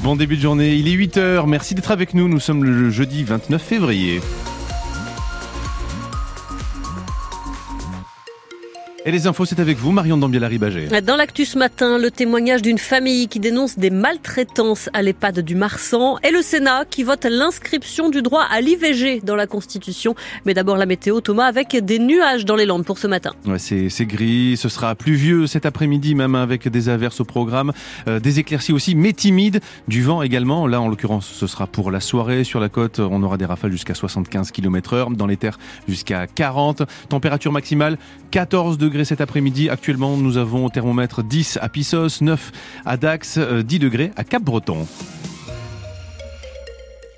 Bon début de journée, il est 8h, merci d'être avec nous, nous sommes le jeudi 29 février. Et les infos, c'est avec vous, Marion Dambiel-Ribaget. Dans l'actu ce matin, le témoignage d'une famille qui dénonce des maltraitances à l'EHPAD du Marsan et le Sénat qui vote l'inscription du droit à l'IVG dans la Constitution. Mais d'abord la météo, Thomas, avec des nuages dans les Landes pour ce matin. Ouais, c'est gris, ce sera pluvieux cet après-midi, même avec des averses au programme, euh, des éclaircies aussi, mais timides, du vent également. Là, en l'occurrence, ce sera pour la soirée. Sur la côte, on aura des rafales jusqu'à 75 km heure, dans les terres jusqu'à 40. Température maximale 14 degrés cet après-midi. Actuellement, nous avons au thermomètre 10 à Pissos, 9 à Dax, 10 euh, degrés à Cap-Breton.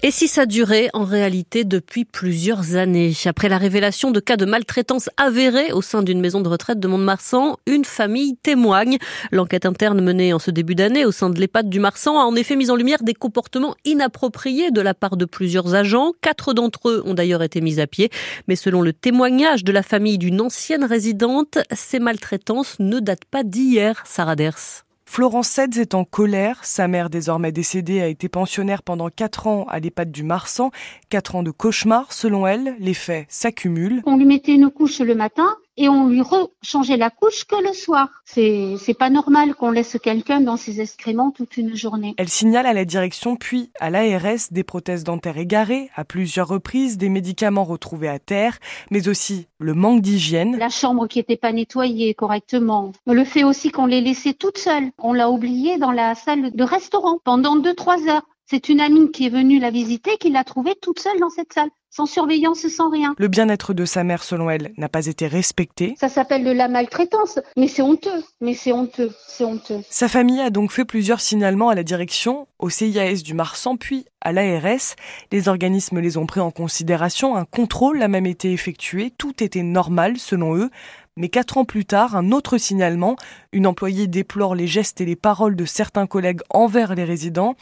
Et si ça durait en réalité depuis plusieurs années? Après la révélation de cas de maltraitance avérés au sein d'une maison de retraite de Mont-de-Marsan, une famille témoigne. L'enquête interne menée en ce début d'année au sein de l'EHPAD du Marsan a en effet mis en lumière des comportements inappropriés de la part de plusieurs agents. Quatre d'entre eux ont d'ailleurs été mis à pied. Mais selon le témoignage de la famille d'une ancienne résidente, ces maltraitances ne datent pas d'hier, Sarah Ders. Florence Sedz est en colère. Sa mère, désormais décédée, a été pensionnaire pendant 4 ans à l'EHPAD du Marsan. 4 ans de cauchemar, selon elle. Les faits s'accumulent. On lui mettait une couche le matin et on lui rechangeait la couche que le soir. C'est, c'est pas normal qu'on laisse quelqu'un dans ses excréments toute une journée. Elle signale à la direction puis à l'ARS des prothèses dentaires égarées, à plusieurs reprises des médicaments retrouvés à terre, mais aussi le manque d'hygiène. La chambre qui était pas nettoyée correctement. Le fait aussi qu'on les laissait toutes seules. On l'a oublié dans la salle de restaurant pendant deux, trois heures. C'est une amie qui est venue la visiter qui l'a trouvée toute seule dans cette salle sans surveillance, sans rien. Le bien-être de sa mère, selon elle, n'a pas été respecté. Ça s'appelle de la maltraitance, mais c'est honteux, mais c'est honteux, c'est honteux. Sa famille a donc fait plusieurs signalements à la direction, au CIAS du Marsan, puis à l'ARS. Les organismes les ont pris en considération, un contrôle a même été effectué, tout était normal selon eux. Mais quatre ans plus tard, un autre signalement, une employée déplore les gestes et les paroles de certains collègues envers les résidents.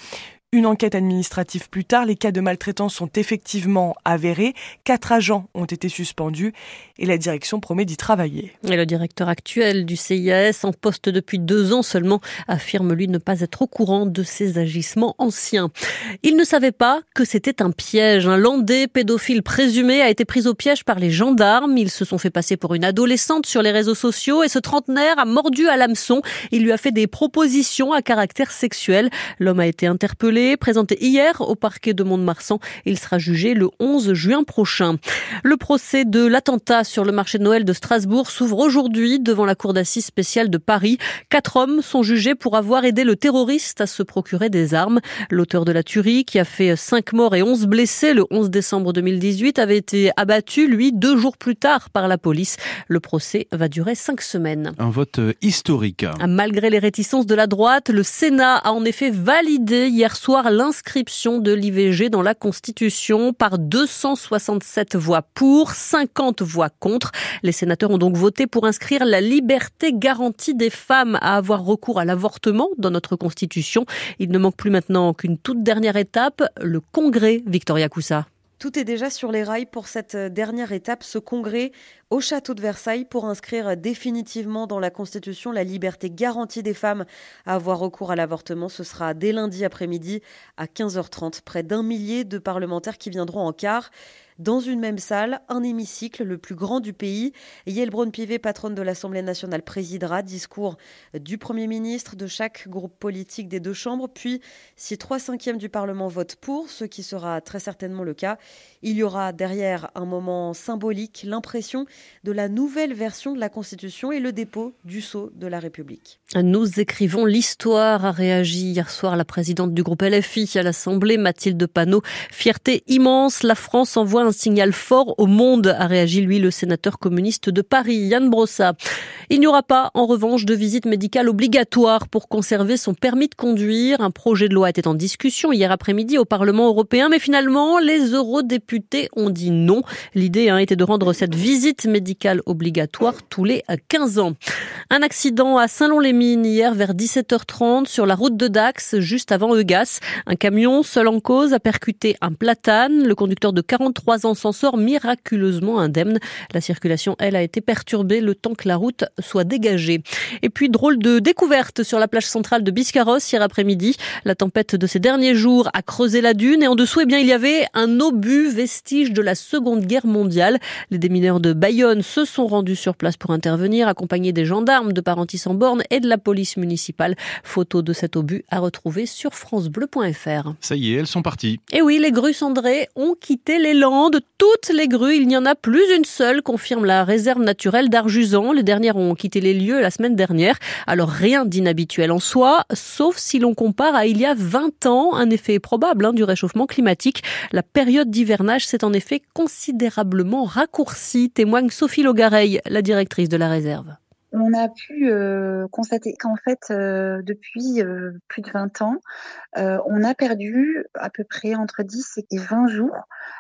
Une enquête administrative plus tard, les cas de maltraitance sont effectivement avérés. Quatre agents ont été suspendus et la direction promet d'y travailler. Et le directeur actuel du CIAS, en poste depuis deux ans seulement, affirme lui ne pas être au courant de ses agissements anciens. Il ne savait pas que c'était un piège. Un landais pédophile présumé a été pris au piège par les gendarmes. Ils se sont fait passer pour une adolescente sur les réseaux sociaux et ce trentenaire a mordu à l'hameçon. Il lui a fait des propositions à caractère sexuel. L'homme a été interpellé présenté hier au parquet de Mont-de-Marsan. Il sera jugé le 11 juin prochain. Le procès de l'attentat sur le marché de Noël de Strasbourg s'ouvre aujourd'hui devant la cour d'assises spéciale de Paris. Quatre hommes sont jugés pour avoir aidé le terroriste à se procurer des armes. L'auteur de la tuerie, qui a fait cinq morts et 11 blessés le 11 décembre 2018, avait été abattu, lui, deux jours plus tard par la police. Le procès va durer cinq semaines. Un vote historique. Malgré les réticences de la droite, le Sénat a en effet validé hier soir l'inscription de l'IVG dans la Constitution par 267 voix pour, 50 voix contre. Les sénateurs ont donc voté pour inscrire la liberté garantie des femmes à avoir recours à l'avortement dans notre Constitution. Il ne manque plus maintenant qu'une toute dernière étape, le Congrès Victoria Coussa. Tout est déjà sur les rails pour cette dernière étape, ce congrès au château de Versailles pour inscrire définitivement dans la Constitution la liberté garantie des femmes à avoir recours à l'avortement. Ce sera dès lundi après-midi à 15h30. Près d'un millier de parlementaires qui viendront en quart dans une même salle, un hémicycle, le plus grand du pays. Yael Braun-Pivet, patronne de l'Assemblée nationale, présidera. Discours du Premier ministre, de chaque groupe politique des deux chambres. Puis, si trois cinquièmes du Parlement votent pour, ce qui sera très certainement le cas, il y aura derrière un moment symbolique, l'impression de la nouvelle version de la Constitution et le dépôt du sceau de la République. Nous écrivons l'histoire, a réagi hier soir la présidente du groupe LFI à l'Assemblée, Mathilde Panot. Fierté immense, la France envoie un signal fort au monde, a réagi lui le sénateur communiste de Paris, Yann Brossa. Il n'y aura pas, en revanche, de visite médicale obligatoire pour conserver son permis de conduire. Un projet de loi était en discussion hier après-midi au Parlement européen, mais finalement, les eurodéputés ont dit non. L'idée hein, était de rendre cette visite médicale obligatoire tous les 15 ans. Un accident à Saint-Lon-les-Mines hier vers 17h30 sur la route de Dax, juste avant Eugas. Un camion seul en cause a percuté un platane. Le conducteur de 43 ans s'en sort miraculeusement indemne. La circulation, elle, a été perturbée le temps que la route soit dégagé. Et puis, drôle de découverte sur la plage centrale de Biscarros hier après-midi. La tempête de ces derniers jours a creusé la dune et en dessous, eh bien, il y avait un obus vestige de la Seconde Guerre mondiale. Les démineurs de Bayonne se sont rendus sur place pour intervenir, accompagnés des gendarmes de Parentis en borne et de la police municipale. Photo de cet obus à retrouver sur francebleu.fr. Ça y est, elles sont parties. Et oui, les grues cendrées ont quitté les Landes. Toutes les grues, il n'y en a plus une seule, confirme la réserve naturelle d'Arjusan. Les dernières ont quitté les lieux la semaine dernière. Alors rien d'inhabituel en soi, sauf si l'on compare à il y a 20 ans, un effet probable hein, du réchauffement climatique. La période d'hivernage s'est en effet considérablement raccourcie, témoigne Sophie Logareil, la directrice de la réserve on a pu euh, constater qu'en fait, euh, depuis euh, plus de 20 ans, on a perdu à peu près entre 10 et 20 jours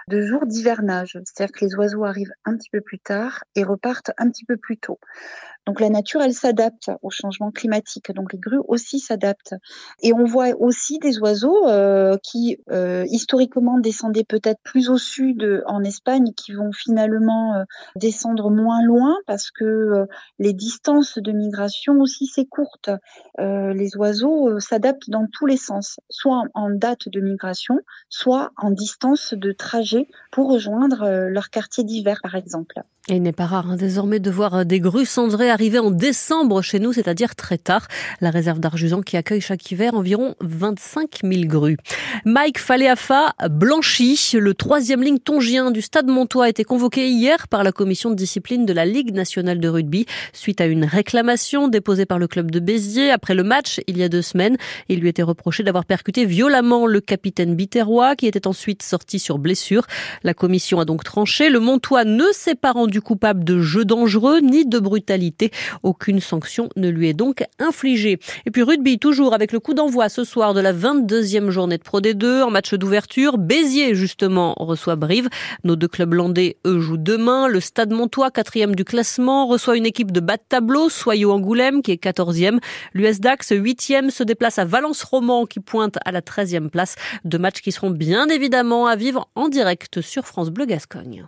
de jours d'hivernage. C'est-à-dire que les oiseaux arrivent un petit peu plus tard et repartent un petit peu plus tôt. Donc la nature, elle s'adapte au changement climatique. Donc les grues aussi s'adaptent. Et on voit aussi des oiseaux qui historiquement descendaient peut-être plus au sud en Espagne, qui vont finalement descendre moins loin parce que les distances de migration aussi s'écourtent. les oiseaux s'adaptent dans tous les sens, soit en date de migration, soit en distance de trajet pour rejoindre leur quartier d'hiver, par exemple. Et il n'est pas rare hein, désormais de voir des grues cendrées arrivé en décembre chez nous, c'est-à-dire très tard. La réserve d'Arjusan qui accueille chaque hiver environ 25 000 grues. Mike Faleafa blanchi. Le troisième ligne tongien du Stade Montois a été convoqué hier par la commission de discipline de la Ligue nationale de rugby suite à une réclamation déposée par le club de Béziers après le match il y a deux semaines. Il lui était reproché d'avoir percuté violemment le capitaine Biterrois qui était ensuite sorti sur blessure. La commission a donc tranché. Le Montois ne s'est pas rendu coupable de jeu dangereux ni de brutalité. Aucune sanction ne lui est donc infligée. Et puis rugby, toujours avec le coup d'envoi ce soir de la 22e journée de Pro D2 en match d'ouverture. Béziers, justement, reçoit Brive. Nos deux clubs landais, eux, jouent demain. Le Stade Montois, quatrième du classement, reçoit une équipe de de tableau, Soyaux Angoulême, qui est 14e. L'US Dax, 8e, se déplace à Valence-Roman, qui pointe à la 13e place. Deux matchs qui seront bien évidemment à vivre en direct sur France Bleu Gascogne.